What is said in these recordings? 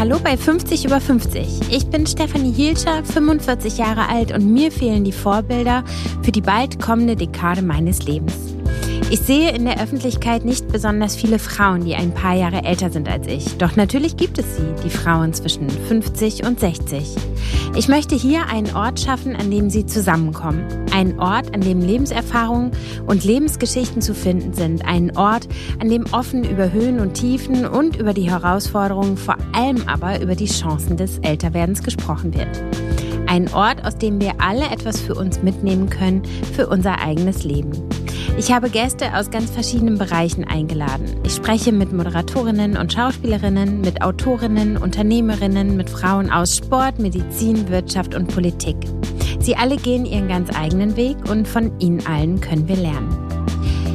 Hallo bei 50 über 50. Ich bin Stefanie Hielscher, 45 Jahre alt und mir fehlen die Vorbilder für die bald kommende Dekade meines Lebens. Ich sehe in der Öffentlichkeit nicht besonders viele Frauen, die ein paar Jahre älter sind als ich. Doch natürlich gibt es sie, die Frauen zwischen 50 und 60. Ich möchte hier einen Ort schaffen, an dem sie zusammenkommen. Einen Ort, an dem Lebenserfahrungen und Lebensgeschichten zu finden sind. Einen Ort, an dem offen über Höhen und Tiefen und über die Herausforderungen, vor allem aber über die Chancen des Älterwerdens gesprochen wird. Ein Ort, aus dem wir alle etwas für uns mitnehmen können, für unser eigenes Leben. Ich habe Gäste aus ganz verschiedenen Bereichen eingeladen. Ich spreche mit Moderatorinnen und Schauspielerinnen, mit Autorinnen, Unternehmerinnen, mit Frauen aus Sport, Medizin, Wirtschaft und Politik. Sie alle gehen ihren ganz eigenen Weg und von ihnen allen können wir lernen.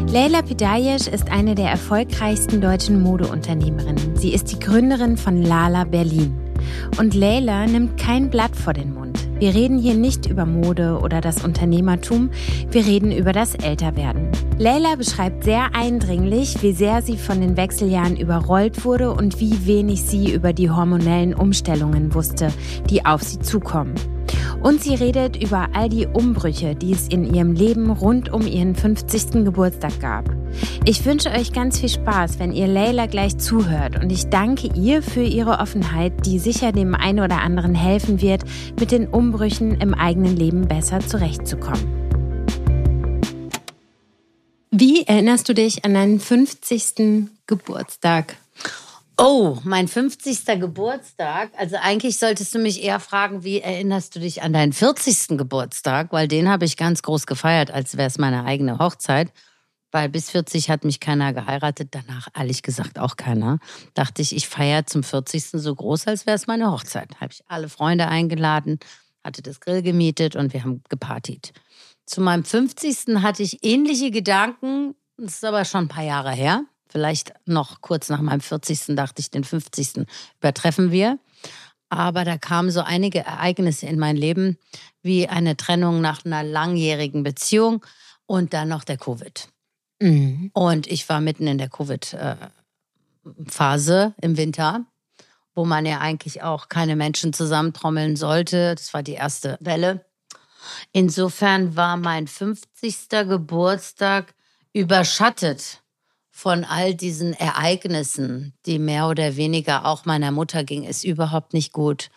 Leila Pedayesh ist eine der erfolgreichsten deutschen Modeunternehmerinnen. Sie ist die Gründerin von Lala Berlin. Und Leila nimmt kein Blatt vor den Mund. Wir reden hier nicht über Mode oder das Unternehmertum, wir reden über das Älterwerden. Leila beschreibt sehr eindringlich, wie sehr sie von den Wechseljahren überrollt wurde und wie wenig sie über die hormonellen Umstellungen wusste, die auf sie zukommen. Und sie redet über all die Umbrüche, die es in ihrem Leben rund um ihren 50. Geburtstag gab. Ich wünsche euch ganz viel Spaß, wenn ihr Leila gleich zuhört und ich danke ihr für ihre Offenheit, die sicher dem einen oder anderen helfen wird, mit den Umbrüchen im eigenen Leben besser zurechtzukommen. Wie erinnerst du dich an deinen 50. Geburtstag? Oh, mein 50. Geburtstag. Also eigentlich solltest du mich eher fragen, wie erinnerst du dich an deinen 40. Geburtstag? Weil den habe ich ganz groß gefeiert, als wäre es meine eigene Hochzeit. Weil bis 40 hat mich keiner geheiratet, danach ehrlich gesagt auch keiner. Dachte ich, ich feiere zum 40. so groß, als wäre es meine Hochzeit. Habe ich alle Freunde eingeladen, hatte das Grill gemietet und wir haben gepartiet. Zu meinem 50. hatte ich ähnliche Gedanken, das ist aber schon ein paar Jahre her Vielleicht noch kurz nach meinem 40. dachte ich, den 50. übertreffen wir. Aber da kamen so einige Ereignisse in mein Leben, wie eine Trennung nach einer langjährigen Beziehung und dann noch der Covid. Mhm. Und ich war mitten in der Covid-Phase im Winter, wo man ja eigentlich auch keine Menschen zusammentrommeln sollte. Das war die erste Welle. Insofern war mein 50. Geburtstag überschattet von all diesen Ereignissen, die mehr oder weniger auch meiner Mutter ging, ist überhaupt nicht gut.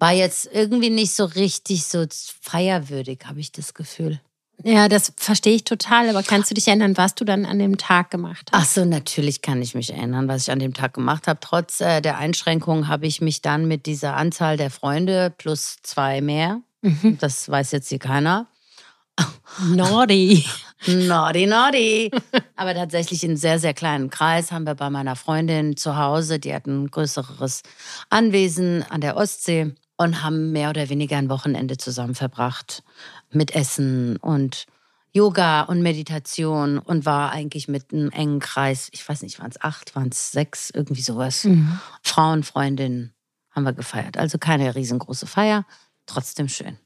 War jetzt irgendwie nicht so richtig so feierwürdig, habe ich das Gefühl. Ja, das verstehe ich total. Aber kannst du dich erinnern, was du dann an dem Tag gemacht hast? Ach so, natürlich kann ich mich erinnern, was ich an dem Tag gemacht habe. Trotz äh, der Einschränkungen habe ich mich dann mit dieser Anzahl der Freunde plus zwei mehr, mhm. das weiß jetzt hier keiner, Naughty. Naughty, naughty. Aber tatsächlich in sehr, sehr kleinen Kreis haben wir bei meiner Freundin zu Hause, die hat ein größeres Anwesen an der Ostsee und haben mehr oder weniger ein Wochenende zusammen verbracht mit Essen und Yoga und Meditation und war eigentlich mit einem engen Kreis, ich weiß nicht, waren es acht, waren es sechs, irgendwie sowas. Mhm. Frauen, Freundinnen haben wir gefeiert. Also keine riesengroße Feier, trotzdem schön.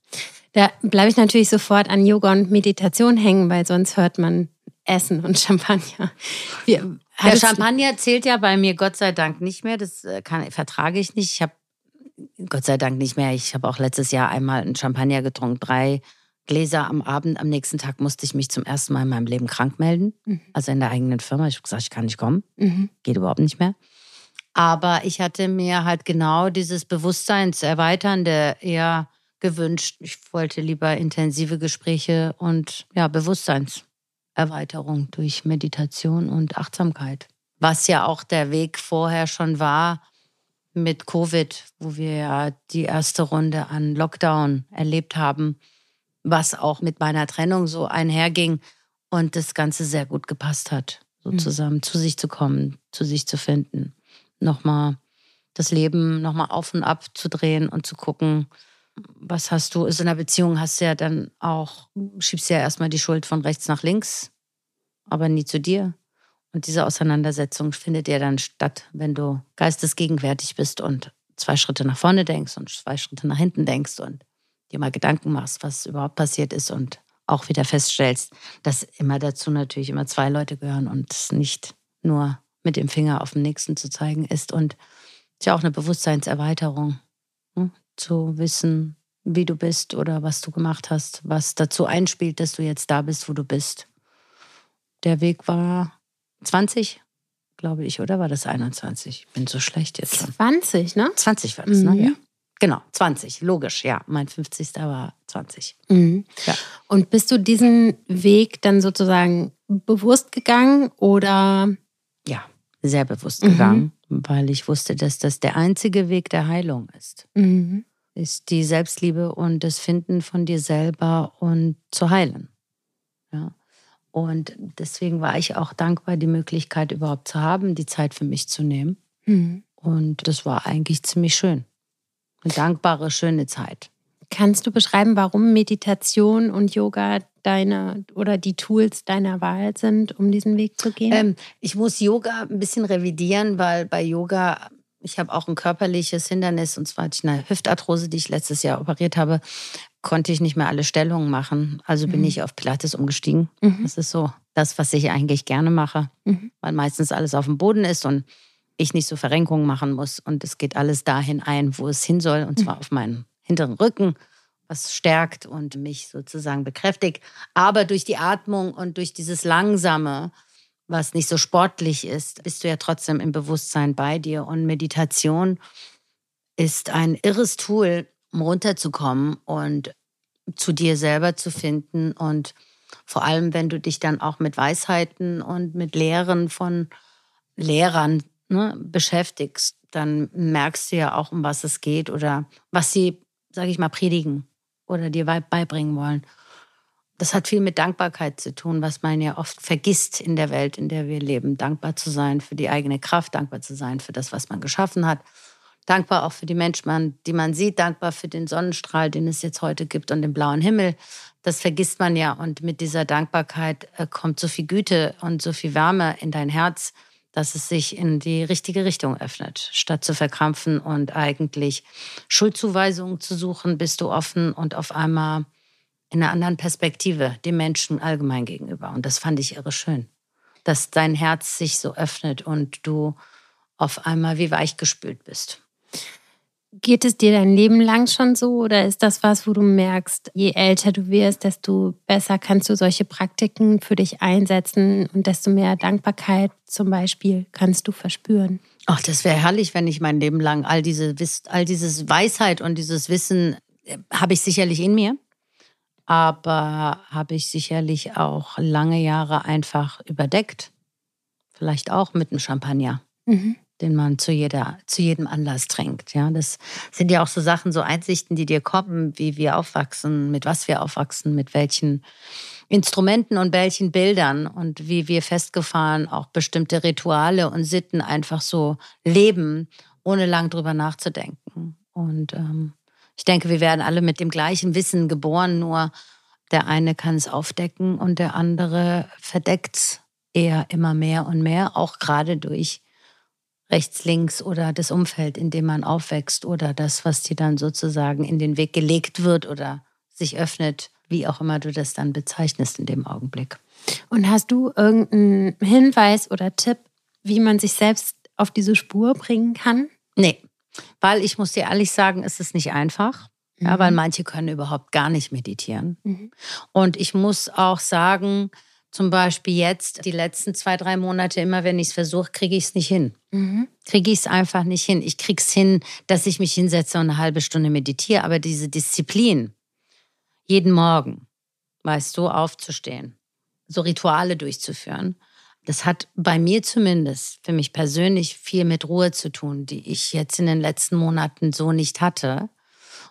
Da bleibe ich natürlich sofort an Yoga und Meditation hängen, weil sonst hört man Essen und Champagner. Wie, Der Champagner zählt ja bei mir Gott sei Dank nicht mehr. Das äh, kann, vertrage ich nicht. Ich habe Gott sei Dank nicht mehr. Ich habe auch letztes Jahr einmal einen Champagner getrunken, drei Gläser am Abend. Am nächsten Tag musste ich mich zum ersten Mal in meinem Leben krank melden. Mhm. Also in der eigenen Firma. Ich habe gesagt, ich kann nicht kommen. Mhm. Geht überhaupt nicht mehr. Aber ich hatte mir halt genau dieses Bewusstseinserweiternde eher gewünscht. Ich wollte lieber intensive Gespräche und ja, Bewusstseinserweiterung durch Meditation und Achtsamkeit. Was ja auch der Weg vorher schon war mit Covid, wo wir ja die erste Runde an Lockdown erlebt haben, was auch mit meiner Trennung so einherging und das Ganze sehr gut gepasst hat, so mhm. zusammen zu sich zu kommen, zu sich zu finden, nochmal das Leben nochmal auf und ab zu drehen und zu gucken, was hast du, also in einer Beziehung hast du ja dann auch, schiebst ja erstmal die Schuld von rechts nach links, aber nie zu dir. Und diese Auseinandersetzung findet ja dann statt, wenn du geistesgegenwärtig bist und zwei Schritte nach vorne denkst und zwei Schritte nach hinten denkst und dir mal Gedanken machst, was überhaupt passiert ist und auch wieder feststellst, dass immer dazu natürlich immer zwei Leute gehören und es nicht nur mit dem Finger auf den nächsten zu zeigen ist. Und Ist ja auch eine Bewusstseinserweiterung? Zu wissen, wie du bist oder was du gemacht hast, was dazu einspielt, dass du jetzt da bist, wo du bist. Der Weg war 20, glaube ich, oder war das 21? Ich bin so schlecht jetzt schon. 20, ne? 20 war das, ne? mhm. ne? Ja. Genau, 20, logisch, ja. Mein 50. war 20. Mhm. Ja. Und bist du diesen Weg dann sozusagen bewusst gegangen oder? Ja, sehr bewusst mhm. gegangen, weil ich wusste, dass das der einzige Weg der Heilung ist. Mhm. Ist die Selbstliebe und das Finden von dir selber und zu heilen. Ja. Und deswegen war ich auch dankbar, die Möglichkeit überhaupt zu haben, die Zeit für mich zu nehmen. Mhm. Und das war eigentlich ziemlich schön. Eine dankbare, schöne Zeit. Kannst du beschreiben, warum Meditation und Yoga deine oder die Tools deiner Wahl sind, um diesen Weg zu gehen? Ähm, ich muss Yoga ein bisschen revidieren, weil bei Yoga, ich habe auch ein körperliches Hindernis und zwar hatte ich eine Hüftarthrose, die ich letztes Jahr operiert habe, konnte ich nicht mehr alle Stellungen machen. Also bin mhm. ich auf Pilates umgestiegen. Mhm. Das ist so das, was ich eigentlich gerne mache, mhm. weil meistens alles auf dem Boden ist und ich nicht so Verrenkungen machen muss. Und es geht alles dahin ein, wo es hin soll, und zwar mhm. auf meinen hinteren Rücken, was stärkt und mich sozusagen bekräftigt. Aber durch die Atmung und durch dieses Langsame, was nicht so sportlich ist, bist du ja trotzdem im Bewusstsein bei dir. Und Meditation ist ein irres Tool, um runterzukommen und zu dir selber zu finden. Und vor allem, wenn du dich dann auch mit Weisheiten und mit Lehren von Lehrern ne, beschäftigst, dann merkst du ja auch, um was es geht oder was sie, sage ich mal, predigen oder dir beibringen wollen. Das hat viel mit Dankbarkeit zu tun, was man ja oft vergisst in der Welt, in der wir leben. Dankbar zu sein für die eigene Kraft, dankbar zu sein für das, was man geschaffen hat. Dankbar auch für die Menschen, die man sieht, dankbar für den Sonnenstrahl, den es jetzt heute gibt und den blauen Himmel. Das vergisst man ja. Und mit dieser Dankbarkeit äh, kommt so viel Güte und so viel Wärme in dein Herz dass es sich in die richtige Richtung öffnet. Statt zu verkrampfen und eigentlich Schuldzuweisungen zu suchen, bist du offen und auf einmal in einer anderen Perspektive dem Menschen allgemein gegenüber. Und das fand ich irre schön, dass dein Herz sich so öffnet und du auf einmal wie weichgespült bist. Geht es dir dein Leben lang schon so oder ist das was, wo du merkst, je älter du wirst, desto besser kannst du solche Praktiken für dich einsetzen und desto mehr Dankbarkeit zum Beispiel kannst du verspüren? Ach, das wäre herrlich, wenn ich mein Leben lang all diese all dieses Weisheit und dieses Wissen äh, habe ich sicherlich in mir, aber habe ich sicherlich auch lange Jahre einfach überdeckt, vielleicht auch mit einem Champagner. Mhm den man zu, jeder, zu jedem Anlass trinkt. Ja, das sind ja auch so Sachen, so Einsichten, die dir kommen, wie wir aufwachsen, mit was wir aufwachsen, mit welchen Instrumenten und welchen Bildern und wie wir festgefahren auch bestimmte Rituale und Sitten einfach so leben, ohne lang drüber nachzudenken. Und ähm, ich denke, wir werden alle mit dem gleichen Wissen geboren, nur der eine kann es aufdecken und der andere verdeckt es eher immer mehr und mehr, auch gerade durch rechts, links oder das Umfeld, in dem man aufwächst oder das, was dir dann sozusagen in den Weg gelegt wird oder sich öffnet, wie auch immer du das dann bezeichnest in dem Augenblick. Und hast du irgendeinen Hinweis oder Tipp, wie man sich selbst auf diese Spur bringen kann? Nee, weil ich muss dir ehrlich sagen, es ist nicht einfach. Ja, mhm. weil manche können überhaupt gar nicht meditieren. Mhm. Und ich muss auch sagen, zum Beispiel jetzt, die letzten zwei, drei Monate, immer wenn ich es versuche, kriege ich es nicht hin. Mhm. Kriege ich es einfach nicht hin. Ich kriege es hin, dass ich mich hinsetze und eine halbe Stunde meditiere. Aber diese Disziplin, jeden Morgen, weißt du, aufzustehen, so Rituale durchzuführen, das hat bei mir zumindest, für mich persönlich, viel mit Ruhe zu tun, die ich jetzt in den letzten Monaten so nicht hatte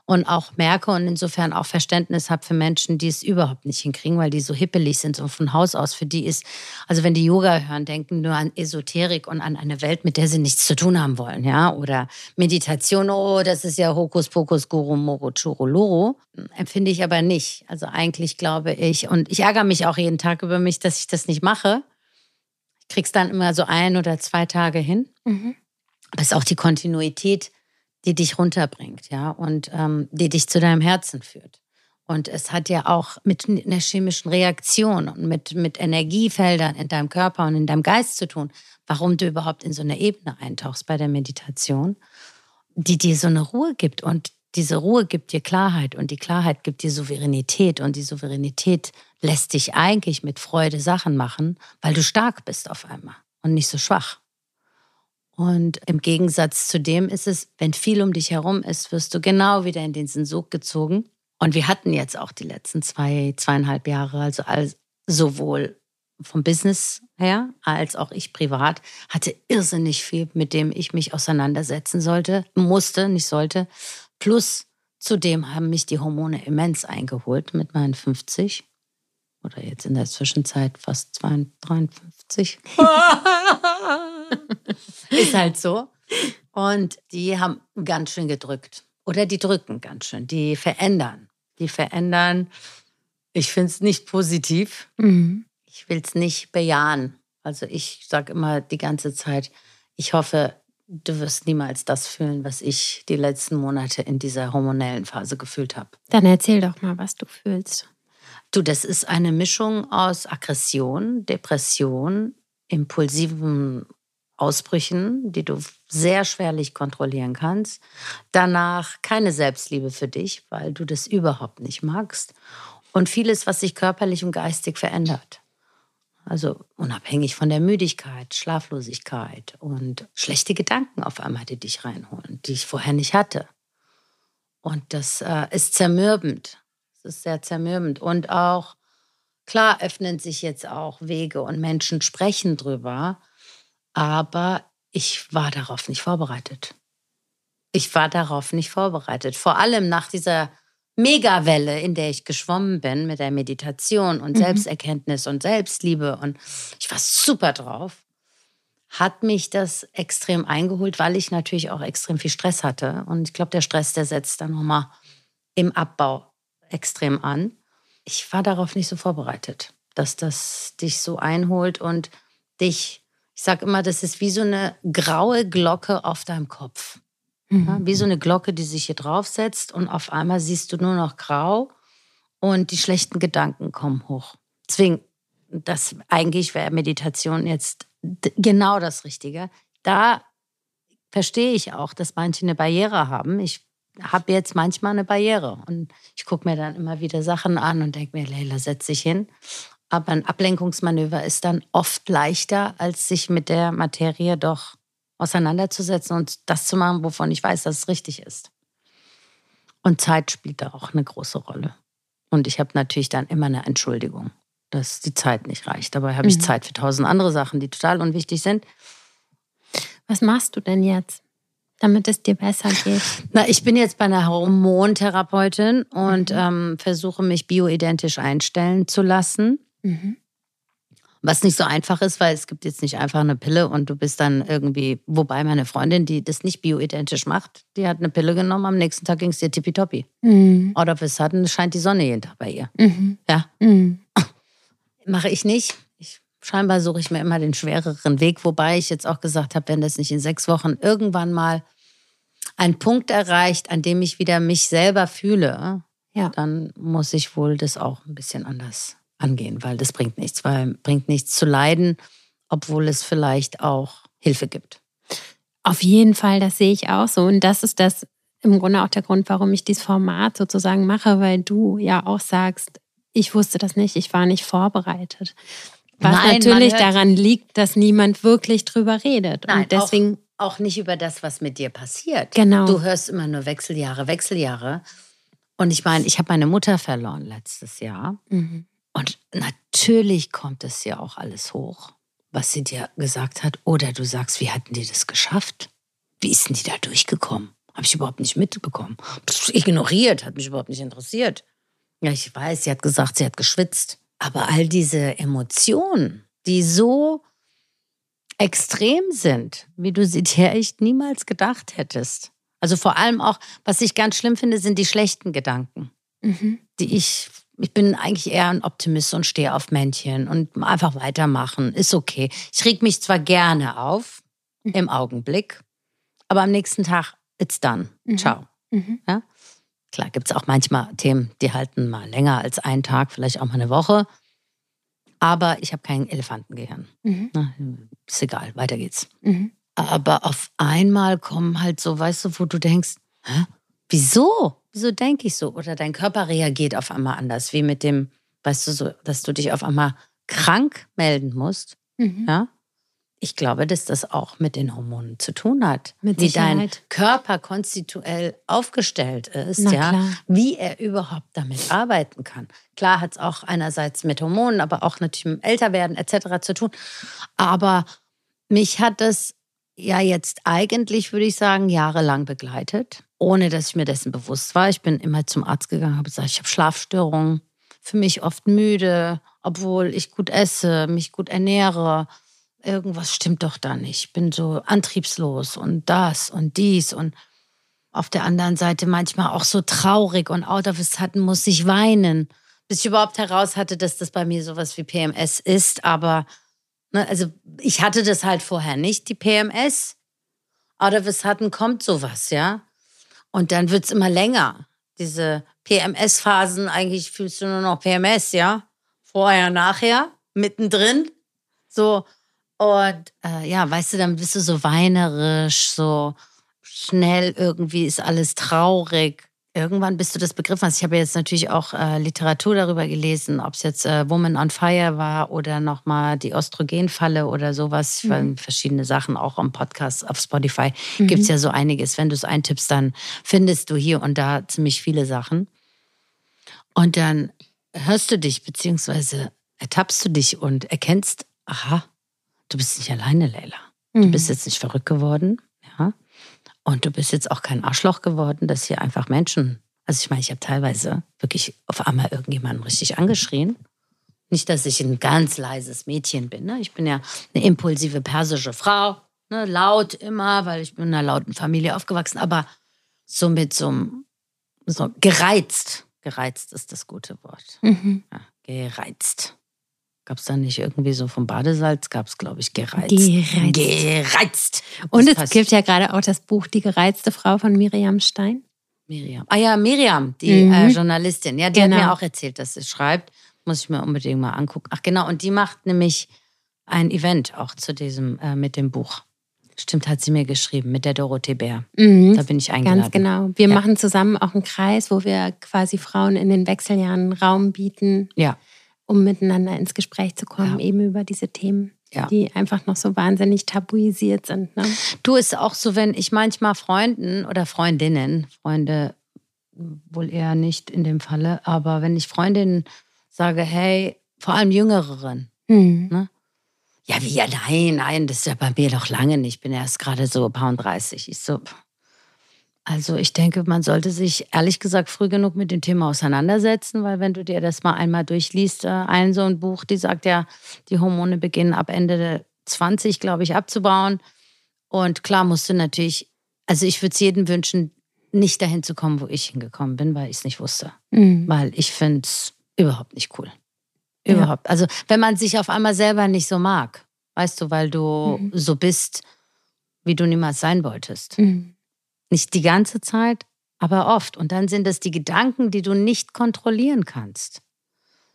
und auch merke und insofern auch Verständnis habe für Menschen, die es überhaupt nicht hinkriegen, weil die so hippelig sind und von Haus aus. Für die ist, also wenn die Yoga hören, denken nur an Esoterik und an eine Welt, mit der sie nichts zu tun haben wollen, ja, oder Meditation, oh, das ist ja Hokuspokus, Guru, Moro, Churu, Loro. Empfinde ich aber nicht. Also eigentlich glaube ich, und ich ärgere mich auch jeden Tag über mich, dass ich das nicht mache. Ich krieg's dann immer so ein oder zwei Tage hin. Mhm. Aber es ist auch die Kontinuität, die dich runterbringt, ja, und ähm, die dich zu deinem Herzen führt. Und es hat ja auch mit einer chemischen Reaktion und mit, mit Energiefeldern in deinem Körper und in deinem Geist zu tun, warum du überhaupt in so eine Ebene eintauchst bei der Meditation, die dir so eine Ruhe gibt. Und diese Ruhe gibt dir Klarheit und die Klarheit gibt dir Souveränität und die Souveränität lässt dich eigentlich mit Freude Sachen machen, weil du stark bist auf einmal und nicht so schwach. Und im Gegensatz zu dem ist es, wenn viel um dich herum ist, wirst du genau wieder in den Sog gezogen und wir hatten jetzt auch die letzten zwei, zweieinhalb Jahre, also als, sowohl vom Business her als auch ich privat, hatte irrsinnig viel, mit dem ich mich auseinandersetzen sollte, musste, nicht sollte. Plus zudem haben mich die Hormone immens eingeholt mit meinen 50 oder jetzt in der Zwischenzeit fast 53. Ist halt so. Und die haben ganz schön gedrückt. Oder die drücken ganz schön, die verändern. Die verändern. Ich finde es nicht positiv. Mhm. Ich will es nicht bejahen. Also ich sage immer die ganze Zeit, ich hoffe, du wirst niemals das fühlen, was ich die letzten Monate in dieser hormonellen Phase gefühlt habe. Dann erzähl doch mal, was du fühlst. Du, das ist eine Mischung aus Aggression, Depression, impulsiven Ausbrüchen, die du sehr schwerlich kontrollieren kannst. Danach keine Selbstliebe für dich, weil du das überhaupt nicht magst. Und vieles, was sich körperlich und geistig verändert. Also unabhängig von der Müdigkeit, Schlaflosigkeit und schlechte Gedanken auf einmal, die dich reinholen, die ich vorher nicht hatte. Und das äh, ist zermürbend. Das ist sehr zermürbend. Und auch, klar, öffnen sich jetzt auch Wege und Menschen sprechen drüber. Aber ich war darauf nicht vorbereitet. Ich war darauf nicht vorbereitet. Vor allem nach dieser Megawelle, in der ich geschwommen bin mit der Meditation und mhm. Selbsterkenntnis und Selbstliebe und ich war super drauf, hat mich das extrem eingeholt, weil ich natürlich auch extrem viel Stress hatte. Und ich glaube, der Stress, der setzt dann nochmal im Abbau extrem an. Ich war darauf nicht so vorbereitet, dass das dich so einholt und dich ich sage immer, das ist wie so eine graue Glocke auf deinem Kopf. Mhm. Ja, wie so eine Glocke, die sich hier draufsetzt und auf einmal siehst du nur noch grau und die schlechten Gedanken kommen hoch. Deswegen, das eigentlich wäre Meditation jetzt genau das Richtige. Da verstehe ich auch, dass manche eine Barriere haben. Ich habe jetzt manchmal eine Barriere und ich gucke mir dann immer wieder Sachen an und denke mir, Leila, setz dich hin aber ein Ablenkungsmanöver ist dann oft leichter, als sich mit der Materie doch auseinanderzusetzen und das zu machen, wovon ich weiß, dass es richtig ist. Und Zeit spielt da auch eine große Rolle. Und ich habe natürlich dann immer eine Entschuldigung, dass die Zeit nicht reicht. Dabei habe ich mhm. Zeit für tausend andere Sachen, die total unwichtig sind. Was machst du denn jetzt, damit es dir besser geht? Na, ich bin jetzt bei einer Hormontherapeutin und mhm. ähm, versuche mich bioidentisch einstellen zu lassen. Mhm. Was nicht so einfach ist, weil es gibt jetzt nicht einfach eine Pille und du bist dann irgendwie, wobei meine Freundin, die das nicht bioidentisch macht, die hat eine Pille genommen, am nächsten Tag ging es dir tippitoppi. Mhm. Oder of a sudden scheint die Sonne jeden Tag bei ihr. Mhm. Ja. Mhm. Mache ich nicht. Scheinbar suche ich mir immer den schwereren Weg, wobei ich jetzt auch gesagt habe, wenn das nicht in sechs Wochen irgendwann mal ein Punkt erreicht, an dem ich wieder mich selber fühle, ja. dann muss ich wohl das auch ein bisschen anders angehen, weil das bringt nichts, weil bringt nichts zu leiden, obwohl es vielleicht auch Hilfe gibt. Auf jeden Fall, das sehe ich auch so. Und das ist das im Grunde auch der Grund, warum ich dieses Format sozusagen mache, weil du ja auch sagst, ich wusste das nicht, ich war nicht vorbereitet. Was Nein, natürlich daran liegt, dass niemand wirklich drüber redet. Nein, und deswegen auch, auch nicht über das, was mit dir passiert. Genau. Du hörst immer nur Wechseljahre, Wechseljahre. Und ich meine, ich habe meine Mutter verloren letztes Jahr. Mhm. Und natürlich kommt es ja auch alles hoch, was sie dir gesagt hat. Oder du sagst, wie hatten die das geschafft? Wie ist denn die da durchgekommen? Habe ich überhaupt nicht mitbekommen. Pff, ignoriert, hat mich überhaupt nicht interessiert. Ja, ich weiß, sie hat gesagt, sie hat geschwitzt. Aber all diese Emotionen, die so extrem sind, wie du sie dir echt niemals gedacht hättest. Also vor allem auch, was ich ganz schlimm finde, sind die schlechten Gedanken, mhm. die ich ich bin eigentlich eher ein Optimist und stehe auf Männchen und einfach weitermachen. Ist okay. Ich reg mich zwar gerne auf mhm. im Augenblick, aber am nächsten Tag, it's done. Mhm. Ciao. Mhm. Ja? Klar, gibt es auch manchmal Themen, die halten mal länger als einen Tag, vielleicht auch mal eine Woche. Aber ich habe kein Elefantengehirn. Mhm. Na, ist egal, weiter geht's. Mhm. Aber auf einmal kommen halt so, weißt du, wo du denkst, hä? wieso? Wieso denke ich so? Oder dein Körper reagiert auf einmal anders, wie mit dem, weißt du, so, dass du dich auf einmal krank melden musst. Mhm. Ja? Ich glaube, dass das auch mit den Hormonen zu tun hat. Mit wie dein Körper konstituell aufgestellt ist, ja, wie er überhaupt damit arbeiten kann. Klar hat es auch einerseits mit Hormonen, aber auch natürlich mit Älterwerden etc. zu tun. Aber mich hat das ja jetzt eigentlich, würde ich sagen, jahrelang begleitet, ohne dass ich mir dessen bewusst war. Ich bin immer zum Arzt gegangen, habe gesagt, ich habe Schlafstörungen, für mich oft müde, obwohl ich gut esse, mich gut ernähre irgendwas stimmt doch da nicht. Ich bin so antriebslos und das und dies und auf der anderen Seite manchmal auch so traurig und out of it hatten muss ich weinen, bis ich überhaupt heraus hatte, dass das bei mir sowas wie PMS ist. Aber ne, also ich hatte das halt vorher nicht, die PMS. Out of it hatten kommt sowas, ja. Und dann wird es immer länger. Diese PMS-Phasen, eigentlich fühlst du nur noch PMS, ja. Vorher, nachher, mittendrin. So, und äh, ja, weißt du, dann bist du so weinerisch, so schnell irgendwie ist alles traurig. Irgendwann bist du das begriffen hast. Ich habe jetzt natürlich auch äh, Literatur darüber gelesen, ob es jetzt äh, Woman on Fire war oder nochmal die Östrogenfalle oder sowas. Mhm. Verschiedene Sachen auch im Podcast auf Spotify. Mhm. Gibt es ja so einiges. Wenn du es eintippst, dann findest du hier und da ziemlich viele Sachen. Und dann hörst du dich, beziehungsweise ertappst du dich und erkennst, aha, du bist nicht alleine, Leila. Du mhm. bist jetzt nicht verrückt geworden, ja. Und du bist jetzt auch kein Arschloch geworden, dass hier einfach Menschen. Also ich meine, ich habe teilweise wirklich auf einmal irgendjemanden richtig angeschrien. Nicht, dass ich ein ganz leises Mädchen bin. Ne? Ich bin ja eine impulsive persische Frau, ne? laut immer, weil ich bin in einer lauten Familie aufgewachsen. Aber so mit so einem so gereizt. Gereizt ist das gute Wort. Mhm. Ja, gereizt. Gab es da nicht irgendwie so vom Badesalz, gab es, glaube ich, gereizt. Gereizt. Gereizt. Und es gibt ja gerade auch das Buch Die gereizte Frau von Miriam Stein. Miriam. Ah ja, Miriam, die mhm. äh, Journalistin. Ja, die genau. hat mir auch erzählt, dass sie schreibt. Muss ich mir unbedingt mal angucken. Ach genau, und die macht nämlich ein Event auch zu diesem, äh, mit dem Buch. Stimmt, hat sie mir geschrieben, mit der Dorothee Bär. Mhm. Da bin ich eingeladen. Ganz genau. Wir ja. machen zusammen auch einen Kreis, wo wir quasi Frauen in den Wechseljahren Raum bieten. Ja um miteinander ins Gespräch zu kommen, ja. eben über diese Themen. Ja. die einfach noch so wahnsinnig tabuisiert sind. Ne? Du ist auch so, wenn ich manchmal Freunden oder Freundinnen, Freunde wohl eher nicht in dem Falle, aber wenn ich Freundinnen sage, hey, vor allem Jüngeren, mhm. ne? ja, wie, ja, nein, nein, das ist ja bei mir noch lange nicht, ich bin erst gerade so paar 30. Ich so, also ich denke, man sollte sich ehrlich gesagt früh genug mit dem Thema auseinandersetzen, weil wenn du dir das mal einmal durchliest, äh, ein so ein Buch, die sagt ja, die Hormone beginnen ab Ende 20, glaube ich, abzubauen. Und klar musst du natürlich, also ich würde es jedem wünschen, nicht dahin zu kommen, wo ich hingekommen bin, weil ich es nicht wusste. Mhm. Weil ich finde es überhaupt nicht cool. Überhaupt. Ja. Also wenn man sich auf einmal selber nicht so mag, weißt du, weil du mhm. so bist, wie du niemals sein wolltest. Mhm nicht die ganze Zeit, aber oft. Und dann sind es die Gedanken, die du nicht kontrollieren kannst.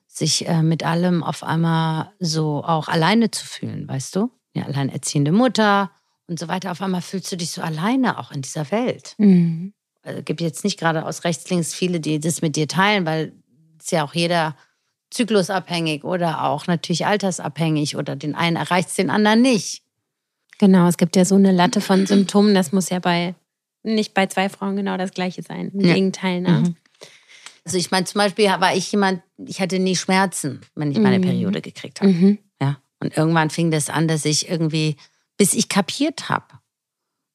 Sich äh, mit allem auf einmal so auch alleine zu fühlen, weißt du? Ja, alleinerziehende Mutter und so weiter. Auf einmal fühlst du dich so alleine auch in dieser Welt. Mhm. Es also, gibt jetzt nicht gerade aus rechts, links viele, die das mit dir teilen, weil es ja auch jeder zyklusabhängig oder auch natürlich altersabhängig oder den einen erreicht es, den anderen nicht. Genau, es gibt ja so eine Latte von Symptomen, das muss ja bei nicht bei zwei Frauen genau das gleiche sein. Im ja. Gegenteil, ne? Mhm. Also ich meine, zum Beispiel war ich jemand, ich hatte nie Schmerzen, wenn ich meine mhm. Periode gekriegt habe. Mhm. Ja. Und irgendwann fing das an, dass ich irgendwie, bis ich kapiert habe,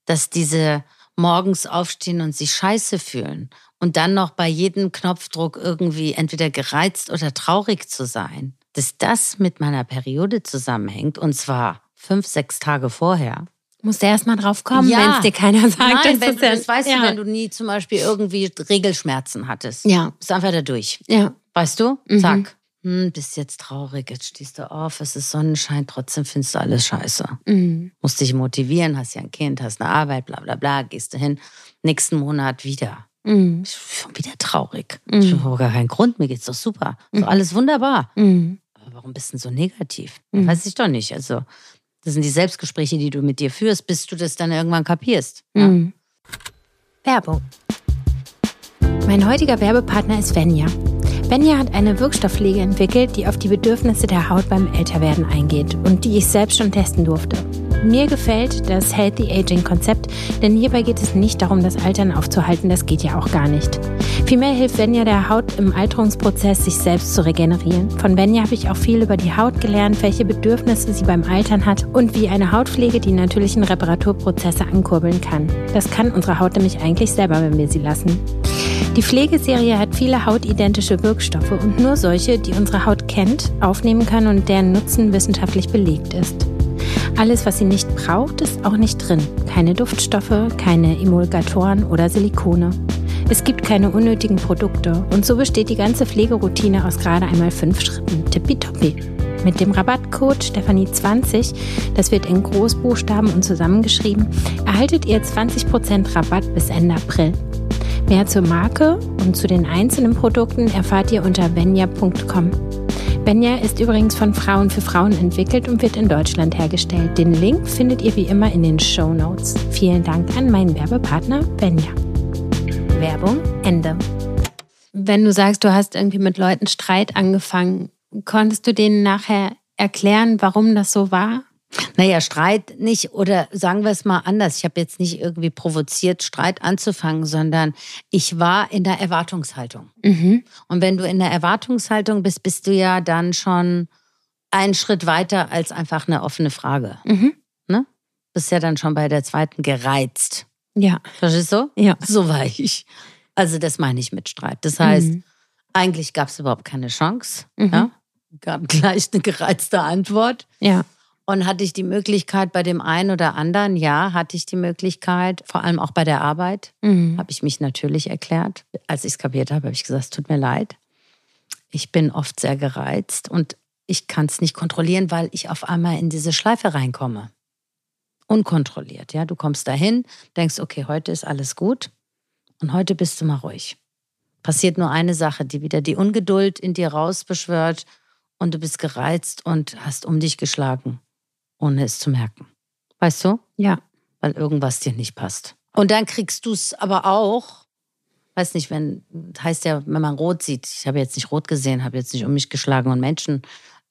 dass diese morgens aufstehen und sich scheiße fühlen und dann noch bei jedem Knopfdruck irgendwie entweder gereizt oder traurig zu sein, dass das mit meiner Periode zusammenhängt und zwar fünf, sechs Tage vorher. Musst du erst mal drauf kommen, ja. wenn es dir keiner sagt. Nein, wenn du, das weißt ja. du, wenn du nie zum Beispiel irgendwie Regelschmerzen hattest. Ja. Bist einfach da durch. Ja. Weißt du? Mhm. Zack. Hm, bist jetzt traurig, jetzt stehst du auf, es ist Sonnenschein, trotzdem findest du alles scheiße. Mhm. Musst dich motivieren, hast ja ein Kind, hast eine Arbeit, bla bla bla, gehst du hin. Nächsten Monat wieder. Mhm. Ich bin schon wieder traurig. Mhm. Ich habe gar keinen Grund, mir geht's doch super. So mhm. alles wunderbar. Mhm. Aber warum bist du so negativ? Mhm. Weiß ich doch nicht. Also, das sind die Selbstgespräche, die du mit dir führst, bis du das dann irgendwann kapierst. Ja? Mhm. Werbung. Mein heutiger Werbepartner ist Venya. Benja hat eine Wirkstoffpflege entwickelt, die auf die Bedürfnisse der Haut beim Älterwerden eingeht und die ich selbst schon testen durfte. Mir gefällt das Healthy Aging Konzept, denn hierbei geht es nicht darum, das Altern aufzuhalten, das geht ja auch gar nicht. Vielmehr hilft Benja der Haut im Alterungsprozess, sich selbst zu regenerieren. Von Benja habe ich auch viel über die Haut gelernt, welche Bedürfnisse sie beim Altern hat und wie eine Hautpflege die natürlichen Reparaturprozesse ankurbeln kann. Das kann unsere Haut nämlich eigentlich selber, wenn wir sie lassen. Die Pflegeserie hat viele hautidentische Wirkstoffe und nur solche, die unsere Haut kennt, aufnehmen können und deren Nutzen wissenschaftlich belegt ist. Alles, was sie nicht braucht, ist auch nicht drin. Keine Duftstoffe, keine Emulgatoren oder Silikone. Es gibt keine unnötigen Produkte und so besteht die ganze Pflegeroutine aus gerade einmal fünf Schritten. Tippitoppi. Mit dem Rabattcode Stefanie20, das wird in Großbuchstaben und zusammengeschrieben, erhaltet ihr 20% Rabatt bis Ende April. Mehr zur Marke und zu den einzelnen Produkten erfahrt ihr unter benja.com. Benja ist übrigens von Frauen für Frauen entwickelt und wird in Deutschland hergestellt. Den Link findet ihr wie immer in den Show Notes. Vielen Dank an meinen Werbepartner Benja. Werbung Ende. Wenn du sagst, du hast irgendwie mit Leuten Streit angefangen, konntest du denen nachher erklären, warum das so war? Naja, Streit nicht, oder sagen wir es mal anders. Ich habe jetzt nicht irgendwie provoziert, Streit anzufangen, sondern ich war in der Erwartungshaltung. Mhm. Und wenn du in der Erwartungshaltung bist, bist du ja dann schon einen Schritt weiter als einfach eine offene Frage. Mhm. Ne? Bist ja dann schon bei der zweiten gereizt. Ja. Verstehst du? Ja. So war ich. Also das meine ich mit Streit. Das heißt, mhm. eigentlich gab es überhaupt keine Chance. Mhm. Ja? Gab gleich eine gereizte Antwort. Ja. Und hatte ich die Möglichkeit bei dem einen oder anderen? Ja, hatte ich die Möglichkeit, vor allem auch bei der Arbeit, mhm. habe ich mich natürlich erklärt. Als ich es kapiert habe, habe ich gesagt, es tut mir leid. Ich bin oft sehr gereizt und ich kann es nicht kontrollieren, weil ich auf einmal in diese Schleife reinkomme. Unkontrolliert, ja. Du kommst dahin, denkst, okay, heute ist alles gut und heute bist du mal ruhig. Passiert nur eine Sache, die wieder die Ungeduld in dir rausbeschwört und du bist gereizt und hast um dich geschlagen ohne es zu merken. Weißt du? Ja. Weil irgendwas dir nicht passt. Und dann kriegst du es aber auch, weiß nicht, wenn, heißt ja, wenn man rot sieht, ich habe jetzt nicht rot gesehen, habe jetzt nicht um mich geschlagen und Menschen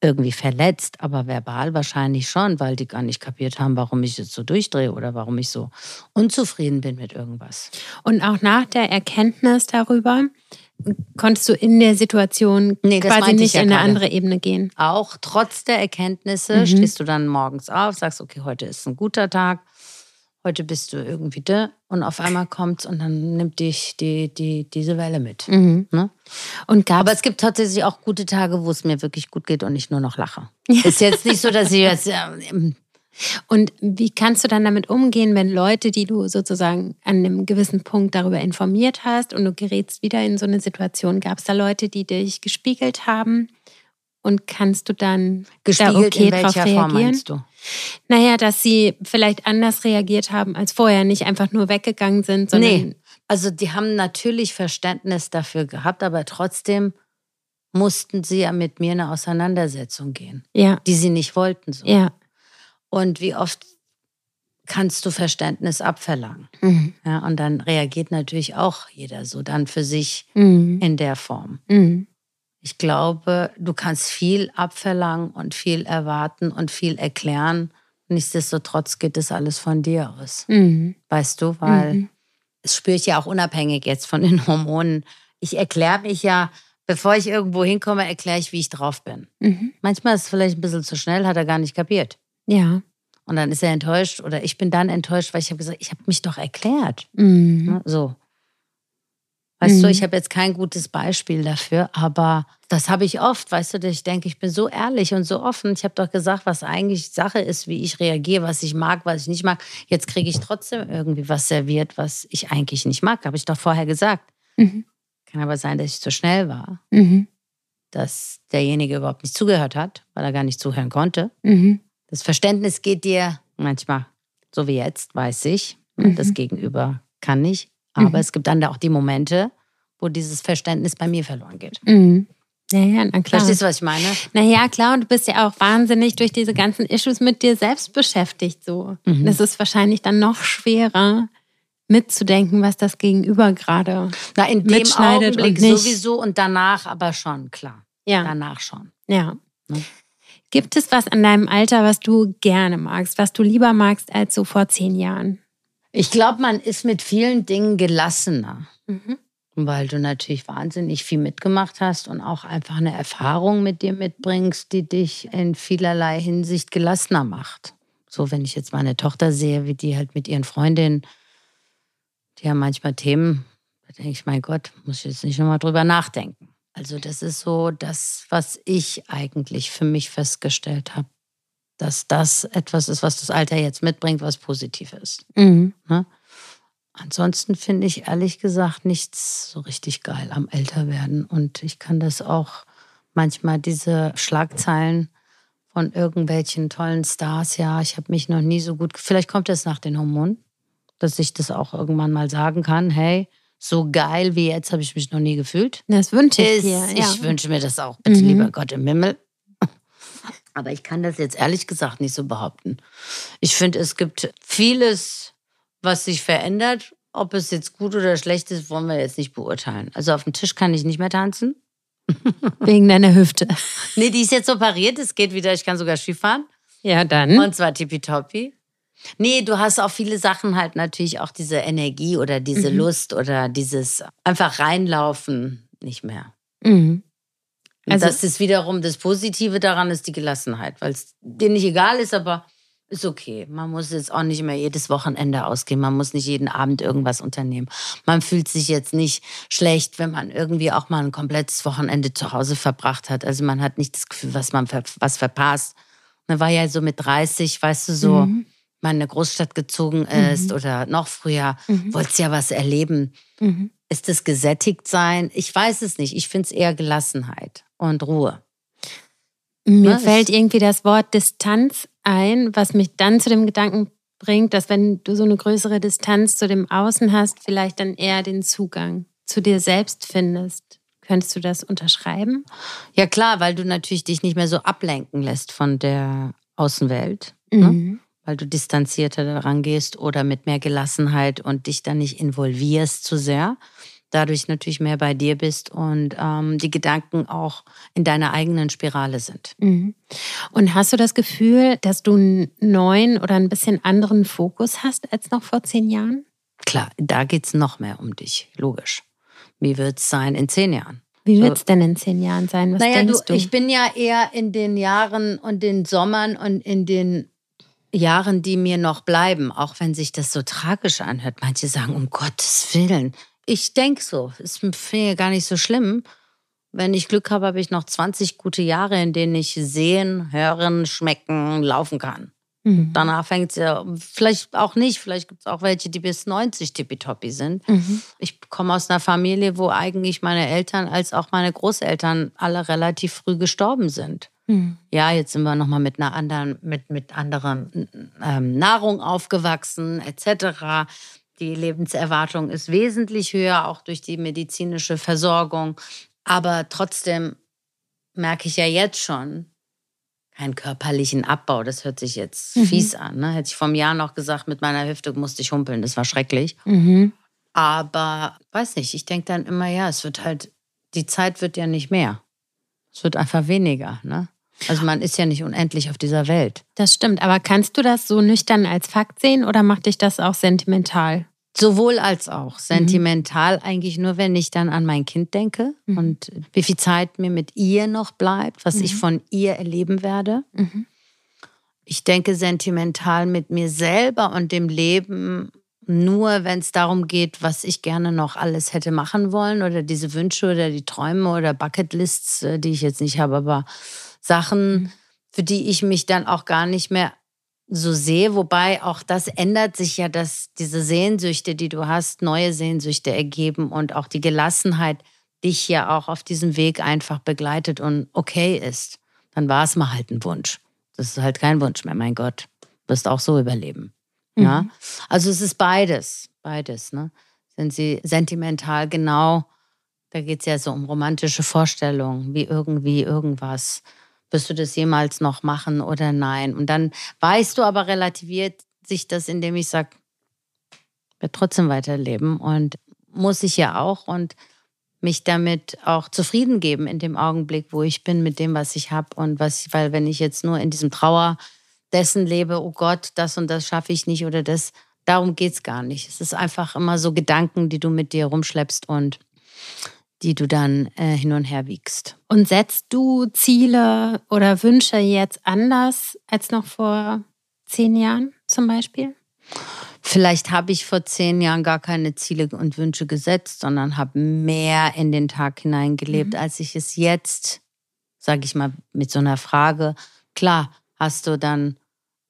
irgendwie verletzt, aber verbal wahrscheinlich schon, weil die gar nicht kapiert haben, warum ich jetzt so durchdrehe oder warum ich so unzufrieden bin mit irgendwas. Und auch nach der Erkenntnis darüber, konntest du in der Situation nee, quasi nicht ja in eine gerade. andere Ebene gehen. Auch trotz der Erkenntnisse mhm. stehst du dann morgens auf, sagst, okay, heute ist ein guter Tag, heute bist du irgendwie da und auf einmal kommt's und dann nimmt dich die, die, diese Welle mit. Mhm. Ne? Und Aber es gibt tatsächlich auch gute Tage, wo es mir wirklich gut geht und ich nur noch lache. ist jetzt nicht so, dass ich jetzt und wie kannst du dann damit umgehen, wenn Leute, die du sozusagen an einem gewissen Punkt darüber informiert hast und du gerätst wieder in so eine Situation, gab es da Leute, die dich gespiegelt haben? Und kannst du dann gespiegelt da okay in welcher? Form meinst du? Naja, dass sie vielleicht anders reagiert haben als vorher, nicht einfach nur weggegangen sind, sondern. Nee, also die haben natürlich Verständnis dafür gehabt, aber trotzdem mussten sie ja mit mir eine Auseinandersetzung gehen. Ja. Die sie nicht wollten. So. Ja. Und wie oft kannst du Verständnis abverlangen? Mhm. Ja, und dann reagiert natürlich auch jeder so dann für sich mhm. in der Form. Mhm. Ich glaube, du kannst viel abverlangen und viel erwarten und viel erklären. Nichtsdestotrotz geht das alles von dir aus. Mhm. Weißt du, weil mhm. es spüre ich ja auch unabhängig jetzt von den Hormonen. Ich erkläre mich ja, bevor ich irgendwo hinkomme, erkläre ich, wie ich drauf bin. Mhm. Manchmal ist es vielleicht ein bisschen zu schnell, hat er gar nicht kapiert. Ja. Und dann ist er enttäuscht oder ich bin dann enttäuscht, weil ich habe gesagt, ich habe mich doch erklärt. Mhm. Ne, so. Weißt mhm. du, ich habe jetzt kein gutes Beispiel dafür, aber das habe ich oft, weißt du, ich denke, ich bin so ehrlich und so offen. Ich habe doch gesagt, was eigentlich Sache ist, wie ich reagiere, was ich mag, was ich nicht mag. Jetzt kriege ich trotzdem irgendwie was serviert, was ich eigentlich nicht mag. Habe ich doch vorher gesagt. Mhm. Kann aber sein, dass ich zu schnell war. Mhm. Dass derjenige überhaupt nicht zugehört hat, weil er gar nicht zuhören konnte. Mhm. Das Verständnis geht dir manchmal, so wie jetzt, weiß ich. Mhm. Das Gegenüber kann nicht. Aber mhm. es gibt dann auch die Momente, wo dieses Verständnis bei mir verloren geht. Mhm. Ja, ja, na klar. Verstehst du, was ich meine? Naja, klar, und du bist ja auch wahnsinnig durch diese ganzen Issues mit dir selbst beschäftigt. So. Mhm. Das ist wahrscheinlich dann noch schwerer, mitzudenken, was das Gegenüber gerade Na, in dem Augenblick und sowieso und danach aber schon, klar. Ja. Danach schon. Ja. Ne? Gibt es was an deinem Alter, was du gerne magst, was du lieber magst als so vor zehn Jahren? Ich glaube, man ist mit vielen Dingen gelassener. Mhm. Weil du natürlich wahnsinnig viel mitgemacht hast und auch einfach eine Erfahrung mit dir mitbringst, die dich in vielerlei Hinsicht gelassener macht. So, wenn ich jetzt meine Tochter sehe, wie die halt mit ihren Freundinnen, die haben manchmal Themen, da denke ich, mein Gott, muss ich jetzt nicht nochmal drüber nachdenken. Also, das ist so das, was ich eigentlich für mich festgestellt habe, dass das etwas ist, was das Alter jetzt mitbringt, was positiv ist. Mhm. Ne? Ansonsten finde ich ehrlich gesagt nichts so richtig geil am Älterwerden. Und ich kann das auch manchmal diese Schlagzeilen von irgendwelchen tollen Stars, ja, ich habe mich noch nie so gut, vielleicht kommt es nach den Hormonen, dass ich das auch irgendwann mal sagen kann, hey, so geil wie jetzt habe ich mich noch nie gefühlt. Das wünsche ich dir. Ja. Ich wünsche mir das auch, bitte, mhm. lieber Gott im Himmel. Aber ich kann das jetzt ehrlich gesagt nicht so behaupten. Ich finde, es gibt vieles, was sich verändert. Ob es jetzt gut oder schlecht ist, wollen wir jetzt nicht beurteilen. Also auf dem Tisch kann ich nicht mehr tanzen. Wegen deiner Hüfte. Nee, die ist jetzt operiert, es geht wieder, ich kann sogar Skifahren. Ja, dann. Und zwar tippitoppi. Nee, du hast auch viele Sachen halt natürlich auch diese Energie oder diese mhm. Lust oder dieses einfach reinlaufen nicht mehr. Mhm. Also das ist wiederum das Positive daran, ist die Gelassenheit, weil es dir nicht egal ist, aber ist okay. Man muss jetzt auch nicht mehr jedes Wochenende ausgehen. Man muss nicht jeden Abend irgendwas unternehmen. Man fühlt sich jetzt nicht schlecht, wenn man irgendwie auch mal ein komplettes Wochenende zu Hause verbracht hat. Also man hat nicht das Gefühl, was man was verpasst. Man war ja so mit 30, weißt du, so, mhm. man in eine Großstadt gezogen ist mhm. oder noch früher, mhm. wolltest ja was erleben. Mhm. Ist das gesättigt sein? Ich weiß es nicht. Ich finde es eher Gelassenheit und Ruhe. Mir ja, fällt irgendwie das Wort Distanz ein, was mich dann zu dem Gedanken bringt, dass wenn du so eine größere Distanz zu dem Außen hast, vielleicht dann eher den Zugang zu dir selbst findest. Könntest du das unterschreiben? Ja klar, weil du natürlich dich nicht mehr so ablenken lässt von der Außenwelt. Ne? Mhm. Ne? Weil du distanzierter daran gehst oder mit mehr Gelassenheit und dich dann nicht involvierst zu sehr dadurch natürlich mehr bei dir bist und ähm, die Gedanken auch in deiner eigenen Spirale sind. Mhm. Und hast du das Gefühl, dass du einen neuen oder ein bisschen anderen Fokus hast als noch vor zehn Jahren? Klar, da geht es noch mehr um dich, logisch. Wie wird es sein in zehn Jahren? Wie wird es denn in zehn Jahren sein? Was naja, denkst du, du? Ich bin ja eher in den Jahren und den Sommern und in den Jahren, die mir noch bleiben, auch wenn sich das so tragisch anhört. Manche sagen, um Gottes Willen, ich denke so. Es finde ich gar nicht so schlimm. Wenn ich Glück habe, habe ich noch 20 gute Jahre, in denen ich sehen, hören, schmecken, laufen kann. Mhm. Danach fängt es ja, vielleicht auch nicht, vielleicht gibt es auch welche, die bis 90 tippitoppi sind. Mhm. Ich komme aus einer Familie, wo eigentlich meine Eltern als auch meine Großeltern alle relativ früh gestorben sind. Mhm. Ja, jetzt sind wir nochmal mit einer anderen, mit, mit anderen ähm, Nahrung aufgewachsen, etc. Die Lebenserwartung ist wesentlich höher, auch durch die medizinische Versorgung. Aber trotzdem merke ich ja jetzt schon keinen körperlichen Abbau. Das hört sich jetzt mhm. fies an. Ne? Hätte ich vom Jahr noch gesagt, mit meiner Hüfte musste ich humpeln. Das war schrecklich. Mhm. Aber weiß nicht, ich denke dann immer, ja, es wird halt, die Zeit wird ja nicht mehr. Es wird einfach weniger. Ne? Also man ist ja nicht unendlich auf dieser Welt. Das stimmt, aber kannst du das so nüchtern als Fakt sehen oder macht dich das auch sentimental? Sowohl als auch. Sentimental mhm. eigentlich nur, wenn ich dann an mein Kind denke mhm. und wie viel Zeit mir mit ihr noch bleibt, was mhm. ich von ihr erleben werde. Mhm. Ich denke sentimental mit mir selber und dem Leben nur, wenn es darum geht, was ich gerne noch alles hätte machen wollen oder diese Wünsche oder die Träume oder Bucketlists, äh, die ich jetzt nicht habe, aber Sachen, mhm. für die ich mich dann auch gar nicht mehr so sehe, wobei auch das ändert sich ja, dass diese Sehnsüchte, die du hast, neue Sehnsüchte ergeben und auch die Gelassenheit dich ja auch auf diesem Weg einfach begleitet und okay ist. Dann war es mal halt ein Wunsch. Das ist halt kein Wunsch mehr, mein Gott. Du wirst auch so überleben. Ja? Mhm. Also es ist beides, beides. Ne? Sind sie sentimental genau? Da geht es ja so um romantische Vorstellungen, wie irgendwie irgendwas. Wirst du das jemals noch machen oder nein? Und dann weißt du aber relativiert sich das, indem ich sage, werde trotzdem weiterleben und muss ich ja auch und mich damit auch zufrieden geben in dem Augenblick, wo ich bin mit dem, was ich habe und was, weil wenn ich jetzt nur in diesem Trauer dessen lebe, oh Gott, das und das schaffe ich nicht oder das, darum geht es gar nicht. Es ist einfach immer so Gedanken, die du mit dir rumschleppst und die du dann äh, hin und her wiegst. Und setzt du Ziele oder Wünsche jetzt anders als noch vor zehn Jahren zum Beispiel? Vielleicht habe ich vor zehn Jahren gar keine Ziele und Wünsche gesetzt, sondern habe mehr in den Tag hineingelebt, mhm. als ich es jetzt, sage ich mal, mit so einer Frage. Klar, hast du dann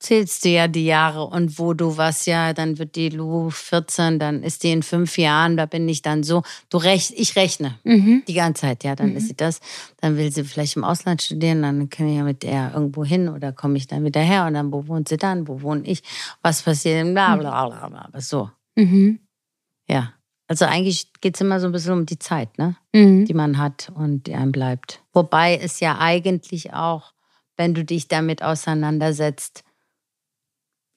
zählst du ja die Jahre und wo du was ja, dann wird die Lu 14, dann ist die in fünf Jahren, da bin ich dann so. Du rech, ich rechne mhm. die ganze Zeit, ja, dann mhm. ist sie das. Dann will sie vielleicht im Ausland studieren, dann kann ich ja mit der irgendwo hin oder komme ich dann wieder her und dann, wo wohnt sie dann, wo wohne ich, was passiert, bla bla bla bla, bla. so. Mhm. Ja. Also eigentlich geht es immer so ein bisschen um die Zeit, ne? Mhm. Die man hat und die einem bleibt. Wobei es ja eigentlich auch, wenn du dich damit auseinandersetzt,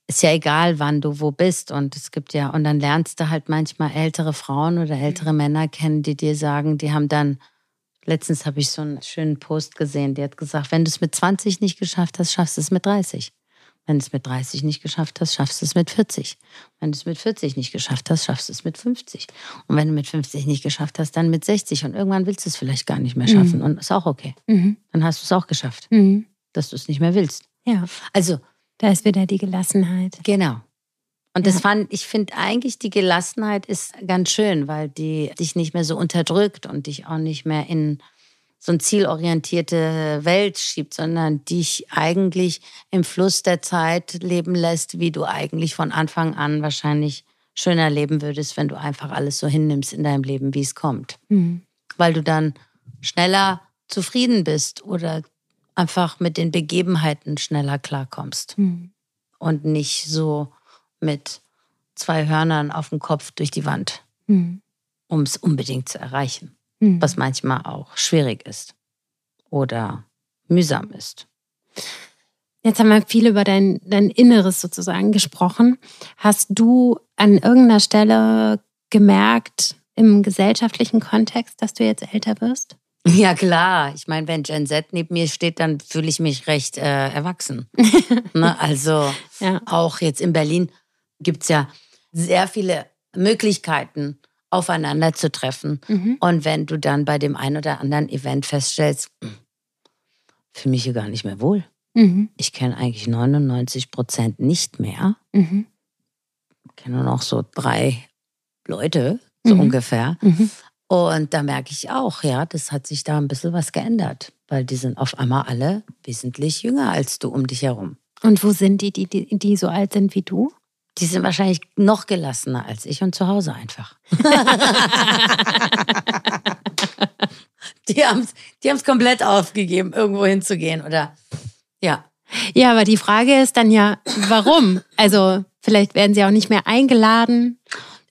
ist ja egal, wann du wo bist. Und es gibt ja, und dann lernst du halt manchmal ältere Frauen oder ältere mhm. Männer kennen, die dir sagen, die haben dann, letztens habe ich so einen schönen Post gesehen, die hat gesagt, wenn du es mit 20 nicht geschafft hast, schaffst du es mit 30. Wenn du es mit 30 nicht geschafft hast, schaffst du es mit 40. Wenn du es mit 40 nicht geschafft hast, schaffst du es mit 50. Und wenn du mit 50 nicht geschafft hast, dann mit 60. Und irgendwann willst du es vielleicht gar nicht mehr schaffen. Mhm. Und ist auch okay. Mhm. Dann hast du es auch geschafft, mhm. dass du es nicht mehr willst. Ja. Also da ist wieder die Gelassenheit. Genau. Und ja. das fand, ich finde eigentlich, die Gelassenheit ist ganz schön, weil die dich nicht mehr so unterdrückt und dich auch nicht mehr in so eine zielorientierte Welt schiebt, sondern dich eigentlich im Fluss der Zeit leben lässt, wie du eigentlich von Anfang an wahrscheinlich schöner leben würdest, wenn du einfach alles so hinnimmst in deinem Leben, wie es kommt. Mhm. Weil du dann schneller zufrieden bist oder einfach mit den Begebenheiten schneller klarkommst mhm. und nicht so mit zwei Hörnern auf dem Kopf durch die Wand, mhm. um es unbedingt zu erreichen, mhm. was manchmal auch schwierig ist oder mühsam ist. Jetzt haben wir viel über dein, dein Inneres sozusagen gesprochen. Hast du an irgendeiner Stelle gemerkt im gesellschaftlichen Kontext, dass du jetzt älter wirst? Ja, klar. Ich meine, wenn Gen Z neben mir steht, dann fühle ich mich recht äh, erwachsen. ne? Also ja. auch jetzt in Berlin gibt es ja sehr viele Möglichkeiten, aufeinander zu treffen. Mhm. Und wenn du dann bei dem einen oder anderen Event feststellst, fühle mich hier gar nicht mehr wohl. Mhm. Ich kenne eigentlich 99 Prozent nicht mehr. Mhm. Ich kenne nur noch so drei Leute, so mhm. ungefähr. Und da merke ich auch, ja, das hat sich da ein bisschen was geändert, weil die sind auf einmal alle wesentlich jünger als du um dich herum. Und wo sind die, die, die, die so alt sind wie du? Die sind wahrscheinlich noch gelassener als ich und zu Hause einfach. die haben es die komplett aufgegeben, irgendwo hinzugehen oder ja. Ja, aber die Frage ist dann ja, warum? Also vielleicht werden sie auch nicht mehr eingeladen.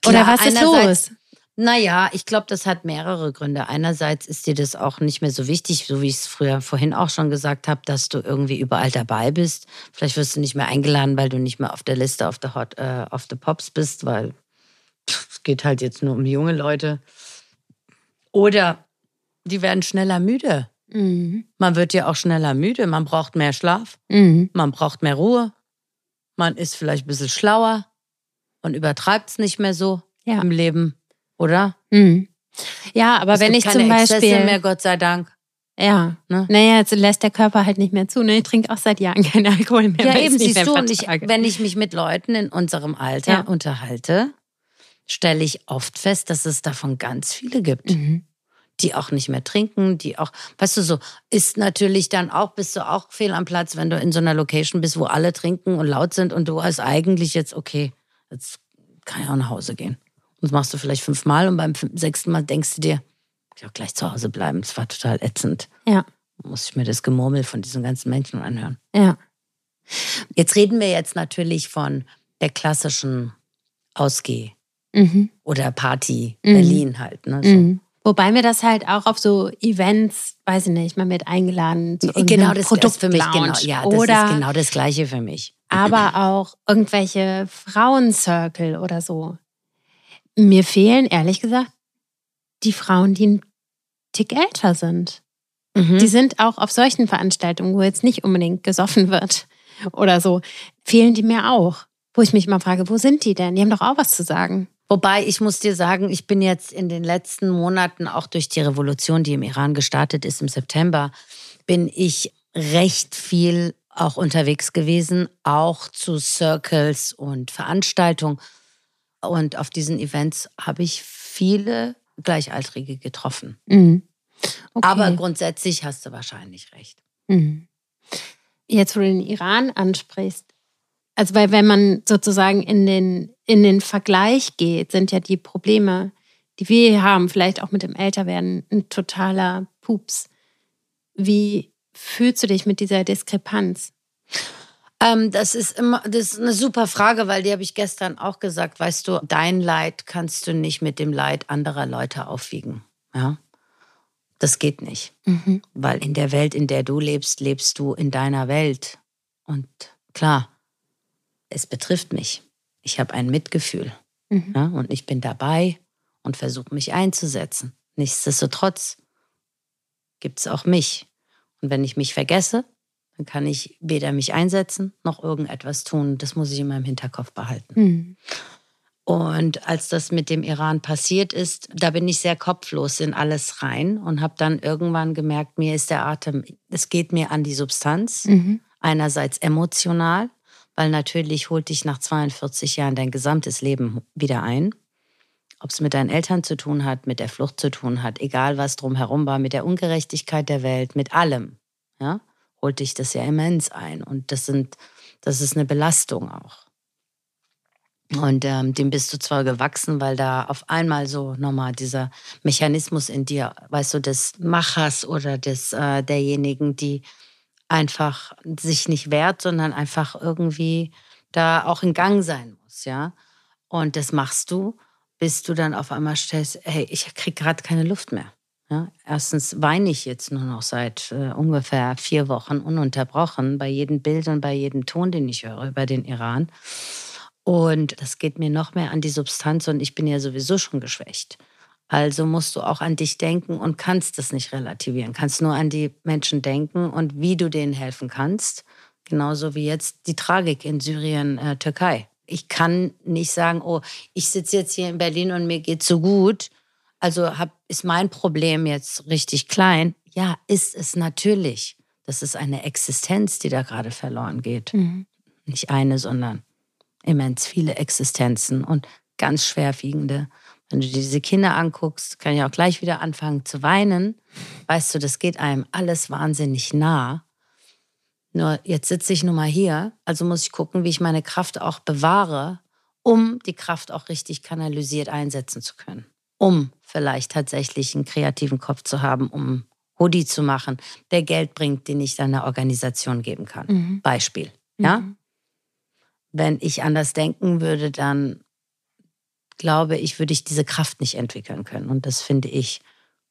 Klar, oder was ist los? Naja, ich glaube, das hat mehrere Gründe. Einerseits ist dir das auch nicht mehr so wichtig, so wie ich es früher vorhin auch schon gesagt habe, dass du irgendwie überall dabei bist. Vielleicht wirst du nicht mehr eingeladen, weil du nicht mehr auf der Liste auf der Hot, äh, auf the Pops bist, weil es geht halt jetzt nur um junge Leute. Oder die werden schneller müde. Mhm. Man wird ja auch schneller müde. Man braucht mehr Schlaf. Mhm. Man braucht mehr Ruhe. Man ist vielleicht ein bisschen schlauer und übertreibt es nicht mehr so ja. im Leben oder? Mhm. Ja, aber es wenn ich zum Beispiel. mehr, Gott sei Dank. Ja. Ne? Naja, jetzt lässt der Körper halt nicht mehr zu. Ne? Ich trinke auch seit Jahren keinen Alkohol mehr. Ja, eben, siehst du, und ich, wenn ich mich mit Leuten in unserem Alter ja. unterhalte, stelle ich oft fest, dass es davon ganz viele gibt. Mhm. Die auch nicht mehr trinken, die auch, weißt du, so ist natürlich dann auch, bist du auch fehl am Platz, wenn du in so einer Location bist, wo alle trinken und laut sind und du hast eigentlich jetzt, okay, jetzt kann ich auch nach Hause gehen. Und das machst du vielleicht fünfmal und beim sechsten Mal denkst du dir, ich will gleich zu Hause bleiben. Das war total ätzend. Ja. Muss ich mir das Gemurmel von diesen ganzen Menschen anhören. Ja. Jetzt reden wir jetzt natürlich von der klassischen Ausgeh. Mhm. Oder Party mhm. Berlin halt. Ne, so. Mhm. Wobei mir das halt auch auf so Events, weiß ich nicht, man wird eingeladen zu Genau, das ist für mich genau, ja, das oder, ist genau das Gleiche für mich. Aber auch irgendwelche Frauencircle oder so. Mir fehlen, ehrlich gesagt, die Frauen, die ein Tick älter sind. Mhm. Die sind auch auf solchen Veranstaltungen, wo jetzt nicht unbedingt gesoffen wird oder so, fehlen die mir auch. Wo ich mich immer frage, wo sind die denn? Die haben doch auch was zu sagen. Wobei ich muss dir sagen, ich bin jetzt in den letzten Monaten auch durch die Revolution, die im Iran gestartet ist im September, bin ich recht viel auch unterwegs gewesen, auch zu Circles und Veranstaltungen. Und auf diesen Events habe ich viele Gleichaltrige getroffen. Mhm. Okay. Aber grundsätzlich hast du wahrscheinlich recht. Mhm. Jetzt, wo du den Iran ansprichst, also weil wenn man sozusagen in den, in den Vergleich geht, sind ja die Probleme, die wir hier haben, vielleicht auch mit dem Älterwerden, ein totaler Pups. Wie fühlst du dich mit dieser Diskrepanz? Ähm, das ist immer, das ist eine super Frage, weil die habe ich gestern auch gesagt. Weißt du, dein Leid kannst du nicht mit dem Leid anderer Leute aufwiegen. Ja, das geht nicht, mhm. weil in der Welt, in der du lebst, lebst du in deiner Welt. Und klar, es betrifft mich. Ich habe ein Mitgefühl mhm. ja, und ich bin dabei und versuche mich einzusetzen. Nichtsdestotrotz gibt es auch mich. Und wenn ich mich vergesse, dann kann ich weder mich einsetzen noch irgendetwas tun. Das muss ich in meinem Hinterkopf behalten. Mhm. Und als das mit dem Iran passiert ist, da bin ich sehr kopflos in alles rein und habe dann irgendwann gemerkt, mir ist der Atem, es geht mir an die Substanz. Mhm. Einerseits emotional, weil natürlich holt dich nach 42 Jahren dein gesamtes Leben wieder ein. Ob es mit deinen Eltern zu tun hat, mit der Flucht zu tun hat, egal was drumherum war, mit der Ungerechtigkeit der Welt, mit allem, ja, holt dich das ja immens ein. Und das sind, das ist eine Belastung auch. Und ähm, dem bist du zwar gewachsen, weil da auf einmal so nochmal dieser Mechanismus in dir, weißt du, des Machers oder des äh, derjenigen, die einfach sich nicht wehrt, sondern einfach irgendwie da auch in Gang sein muss, ja. Und das machst du, bis du dann auf einmal stellst, hey, ich kriege gerade keine Luft mehr. Ja, erstens weine ich jetzt nur noch seit äh, ungefähr vier Wochen ununterbrochen bei jedem Bild und bei jedem Ton, den ich höre über den Iran. Und das geht mir noch mehr an die Substanz und ich bin ja sowieso schon geschwächt. Also musst du auch an dich denken und kannst das nicht relativieren. Kannst nur an die Menschen denken und wie du denen helfen kannst. Genauso wie jetzt die Tragik in Syrien, äh, Türkei. Ich kann nicht sagen, oh, ich sitze jetzt hier in Berlin und mir geht so gut. Also hab, ist mein Problem jetzt richtig klein. Ja, ist es natürlich. Das ist eine Existenz, die da gerade verloren geht. Mhm. Nicht eine, sondern immens viele Existenzen und ganz schwerwiegende. Wenn du dir diese Kinder anguckst, kann ich auch gleich wieder anfangen zu weinen. Weißt du, das geht einem alles wahnsinnig nah. Nur jetzt sitze ich nun mal hier, also muss ich gucken, wie ich meine Kraft auch bewahre, um die Kraft auch richtig kanalisiert einsetzen zu können. Um vielleicht tatsächlich einen kreativen Kopf zu haben, um Hoodie zu machen, der Geld bringt, den ich dann einer Organisation geben kann. Mhm. Beispiel. Ja? Mhm. Wenn ich anders denken würde, dann glaube ich, würde ich diese Kraft nicht entwickeln können. Und das finde ich,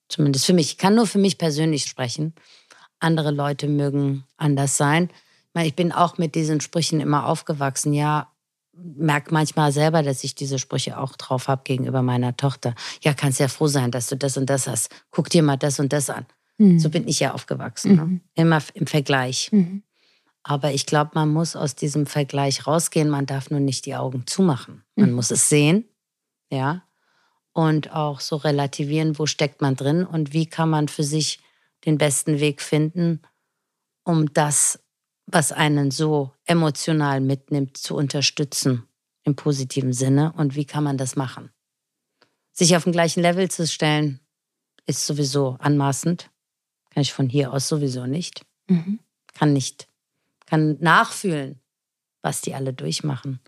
zumindest für mich, ich kann nur für mich persönlich sprechen. Andere Leute mögen anders sein. Ich bin auch mit diesen Sprüchen immer aufgewachsen. Ja, merke manchmal selber, dass ich diese Sprüche auch drauf habe gegenüber meiner Tochter. Ja, kannst ja froh sein, dass du das und das hast. Guck dir mal das und das an. Mhm. So bin ich ja aufgewachsen. Ne? Mhm. Ne? Immer im Vergleich. Mhm. Aber ich glaube, man muss aus diesem Vergleich rausgehen. Man darf nur nicht die Augen zumachen. Man mhm. muss es sehen ja, und auch so relativieren, wo steckt man drin und wie kann man für sich den besten Weg finden, um das, was einen so emotional mitnimmt, zu unterstützen im positiven Sinne und wie kann man das machen. Sich auf dem gleichen Level zu stellen, ist sowieso anmaßend. Kann ich von hier aus sowieso nicht. Mhm. Kann nicht, kann nachfühlen, was die alle durchmachen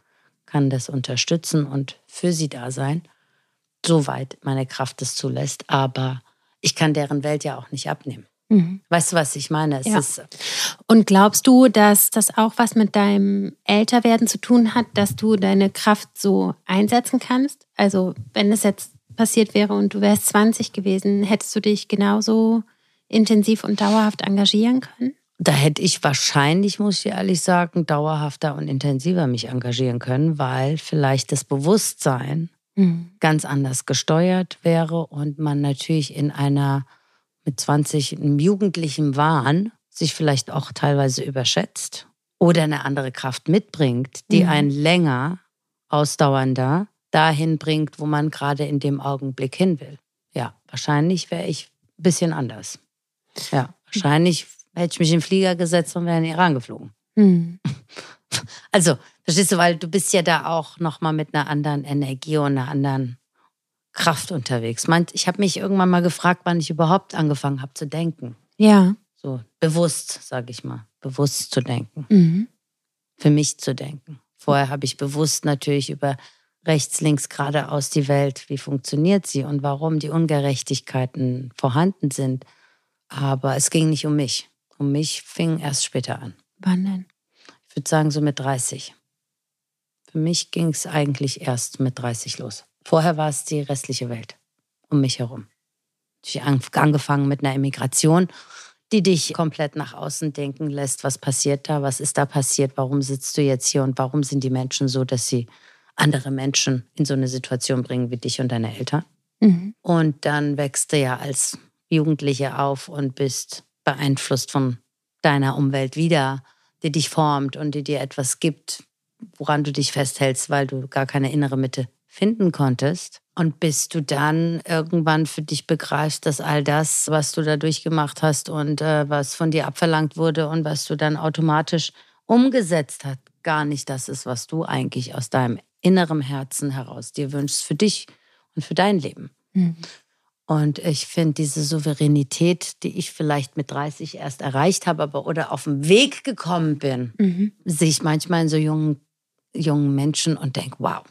kann das unterstützen und für sie da sein, soweit meine Kraft es zulässt. Aber ich kann deren Welt ja auch nicht abnehmen. Mhm. Weißt du, was ich meine? Ja. Und glaubst du, dass das auch was mit deinem Älterwerden zu tun hat, dass du deine Kraft so einsetzen kannst? Also, wenn es jetzt passiert wäre und du wärst 20 gewesen, hättest du dich genauso intensiv und dauerhaft engagieren können? Da hätte ich wahrscheinlich, muss ich ehrlich sagen, dauerhafter und intensiver mich engagieren können, weil vielleicht das Bewusstsein mhm. ganz anders gesteuert wäre und man natürlich in einer mit 20 einem jugendlichen Wahn sich vielleicht auch teilweise überschätzt oder eine andere Kraft mitbringt, die mhm. einen länger ausdauernder dahin bringt, wo man gerade in dem Augenblick hin will. Ja, wahrscheinlich wäre ich ein bisschen anders. Ja, wahrscheinlich hätte ich mich in den Flieger gesetzt und wäre in den Iran geflogen. Mhm. Also, verstehst du, weil du bist ja da auch nochmal mit einer anderen Energie und einer anderen Kraft unterwegs. Ich habe mich irgendwann mal gefragt, wann ich überhaupt angefangen habe zu denken. Ja. So bewusst, sage ich mal, bewusst zu denken. Mhm. Für mich zu denken. Vorher habe ich bewusst natürlich über rechts, links, geradeaus die Welt, wie funktioniert sie und warum die Ungerechtigkeiten vorhanden sind. Aber es ging nicht um mich. Um mich fing erst später an. Wann denn? Ich würde sagen, so mit 30. Für mich ging es eigentlich erst mit 30 los. Vorher war es die restliche Welt um mich herum. Ich habe angefangen mit einer Immigration, die dich komplett nach außen denken lässt. Was passiert da? Was ist da passiert? Warum sitzt du jetzt hier? Und warum sind die Menschen so, dass sie andere Menschen in so eine Situation bringen wie dich und deine Eltern? Mhm. Und dann wächst du ja als Jugendliche auf und bist beeinflusst von deiner Umwelt wieder, die dich formt und die dir etwas gibt, woran du dich festhältst, weil du gar keine innere Mitte finden konntest. Und bis du dann irgendwann für dich begreifst, dass all das, was du da durchgemacht hast und äh, was von dir abverlangt wurde und was du dann automatisch umgesetzt hast, gar nicht das ist, was du eigentlich aus deinem inneren Herzen heraus dir wünschst für dich und für dein Leben. Mhm. Und ich finde diese Souveränität, die ich vielleicht mit 30 erst erreicht habe, aber oder auf dem Weg gekommen bin, mhm. sehe ich manchmal in so jungen, jungen Menschen und denke, wow,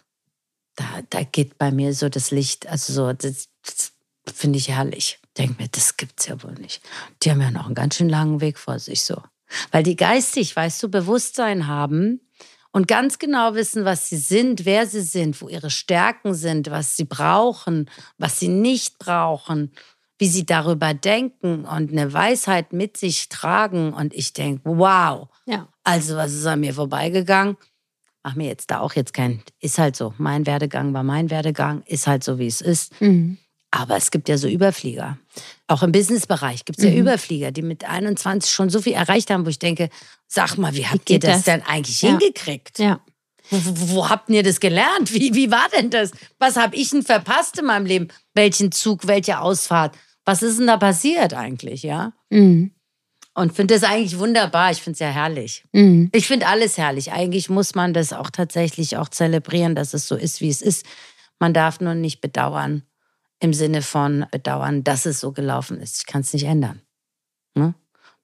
da, da geht bei mir so das Licht, also so, das, das finde ich herrlich. Denke mir, das gibt's ja wohl nicht. Die haben ja noch einen ganz schön langen Weg vor sich so. Weil die geistig, weißt du, Bewusstsein haben und ganz genau wissen, was sie sind, wer sie sind, wo ihre Stärken sind, was sie brauchen, was sie nicht brauchen, wie sie darüber denken und eine Weisheit mit sich tragen. Und ich denke, wow, ja. also was ist an mir vorbeigegangen? Mach mir jetzt da auch jetzt kein, ist halt so. Mein Werdegang war mein Werdegang, ist halt so, wie es ist. Mhm. Aber es gibt ja so Überflieger. Auch im Businessbereich gibt es ja mhm. Überflieger, die mit 21 schon so viel erreicht haben, wo ich denke, sag mal, wie habt wie ihr das, das, denn eigentlich ja. hingekriegt? Ja. Wo, wo, wo, habt ihr das gelernt? Wie, wie war denn das? Was habe ich denn verpasst in meinem Leben? Welchen Zug, welche Ausfahrt? Was ist denn da passiert eigentlich, ja? Mhm. Und finde das eigentlich wunderbar. Ich finde es ja herrlich. Mhm. Ich finde alles herrlich. Eigentlich muss man das auch tatsächlich auch zelebrieren, dass es so ist, wie es ist. Man darf nur nicht bedauern im Sinne von bedauern, dass es so gelaufen ist. Ich kann es nicht ändern. Ne?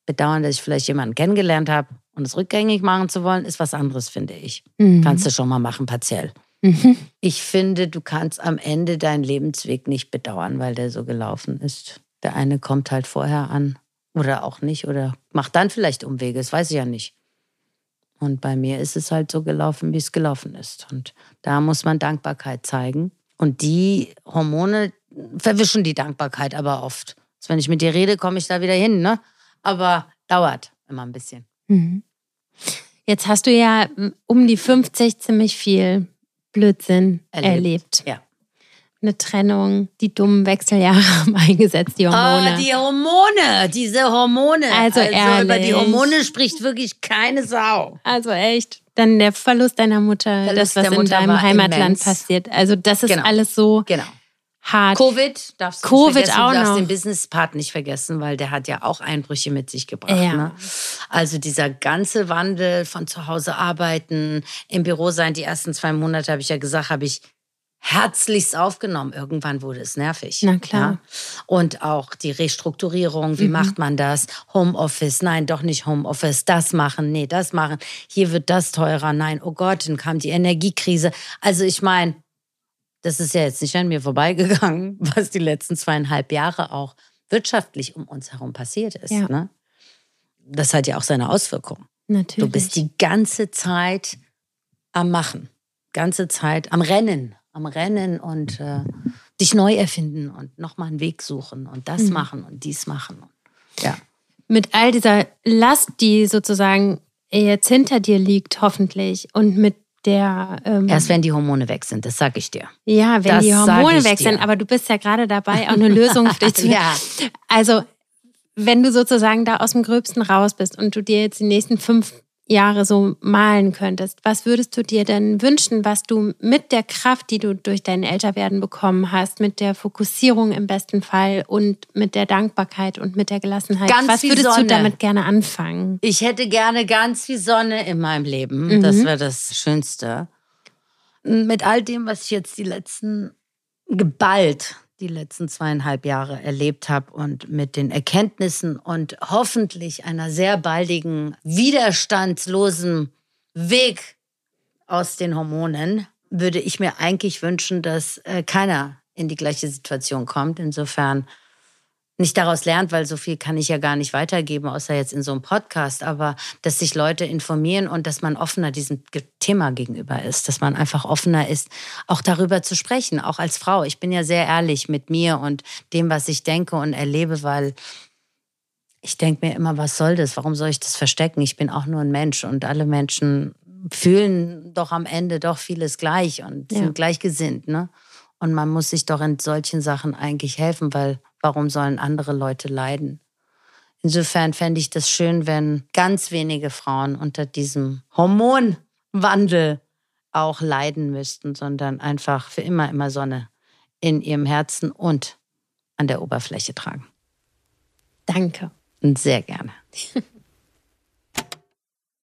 Bedauern, dass ich vielleicht jemanden kennengelernt habe und es rückgängig machen zu wollen, ist was anderes, finde ich. Mhm. Kannst du schon mal machen, partiell. Mhm. Ich finde, du kannst am Ende deinen Lebensweg nicht bedauern, weil der so gelaufen ist. Der eine kommt halt vorher an oder auch nicht. Oder macht dann vielleicht Umwege, das weiß ich ja nicht. Und bei mir ist es halt so gelaufen, wie es gelaufen ist. Und da muss man Dankbarkeit zeigen. Und die Hormone verwischen die Dankbarkeit aber oft. Also wenn ich mit dir rede, komme ich da wieder hin, ne? Aber dauert immer ein bisschen. Mhm. Jetzt hast du ja um die 50 ziemlich viel Blödsinn erlebt. erlebt. Ja eine Trennung, die dummen Wechseljahre haben eingesetzt, die Hormone. Ah, die Hormone, diese Hormone. Also, also ehrlich. über die Hormone spricht wirklich keine Sau. Also echt. Dann der Verlust deiner Mutter, Verlust das, was in deinem Heimatland immens. passiert. Also das ist genau. alles so genau. hart. Covid darfst du Covid nicht vergessen. Auch du darfst noch. den Business-Part nicht vergessen, weil der hat ja auch Einbrüche mit sich gebracht. Ja. Ne? Also dieser ganze Wandel von zu Hause arbeiten, im Büro sein, die ersten zwei Monate, habe ich ja gesagt, habe ich herzlichst aufgenommen. Irgendwann wurde es nervig. Na klar. Ja? Und auch die Restrukturierung, wie mhm. macht man das? Homeoffice, nein, doch nicht Homeoffice, das machen, nee, das machen. Hier wird das teurer, nein, oh Gott, dann kam die Energiekrise. Also ich meine, das ist ja jetzt nicht an mir vorbeigegangen, was die letzten zweieinhalb Jahre auch wirtschaftlich um uns herum passiert ist. Ja. Ne? Das hat ja auch seine Auswirkungen. Natürlich. Du bist die ganze Zeit am Machen, ganze Zeit am Rennen, am Rennen und äh, dich neu erfinden und nochmal einen Weg suchen und das mhm. machen und dies machen. Ja. Mit all dieser Last, die sozusagen jetzt hinter dir liegt, hoffentlich, und mit der. Ähm, Erst wenn die Hormone weg sind, das sag ich dir. Ja, wenn das die Hormone weg dir. sind, aber du bist ja gerade dabei, auch eine Lösung für dich zu Ja. Also, wenn du sozusagen da aus dem Gröbsten raus bist und du dir jetzt die nächsten fünf Jahre so malen könntest, was würdest du dir denn wünschen, was du mit der Kraft, die du durch dein Älterwerden bekommen hast, mit der Fokussierung im besten Fall und mit der Dankbarkeit und mit der Gelassenheit, ganz was würdest Sonne. du damit gerne anfangen? Ich hätte gerne ganz viel Sonne in meinem Leben. Mhm. Das wäre das Schönste. Mit all dem, was ich jetzt die letzten geballt die letzten zweieinhalb Jahre erlebt habe und mit den Erkenntnissen und hoffentlich einer sehr baldigen, widerstandslosen Weg aus den Hormonen, würde ich mir eigentlich wünschen, dass äh, keiner in die gleiche Situation kommt. Insofern nicht daraus lernt, weil so viel kann ich ja gar nicht weitergeben, außer jetzt in so einem Podcast, aber dass sich Leute informieren und dass man offener diesem Thema gegenüber ist, dass man einfach offener ist, auch darüber zu sprechen, auch als Frau. Ich bin ja sehr ehrlich mit mir und dem, was ich denke und erlebe, weil ich denke mir immer, was soll das? Warum soll ich das verstecken? Ich bin auch nur ein Mensch und alle Menschen fühlen doch am Ende doch vieles gleich und sind ja. gleichgesinnt, ne? Und man muss sich doch in solchen Sachen eigentlich helfen, weil warum sollen andere Leute leiden? Insofern fände ich das schön, wenn ganz wenige Frauen unter diesem Hormonwandel auch leiden müssten, sondern einfach für immer, immer Sonne in ihrem Herzen und an der Oberfläche tragen. Danke. Und sehr gerne.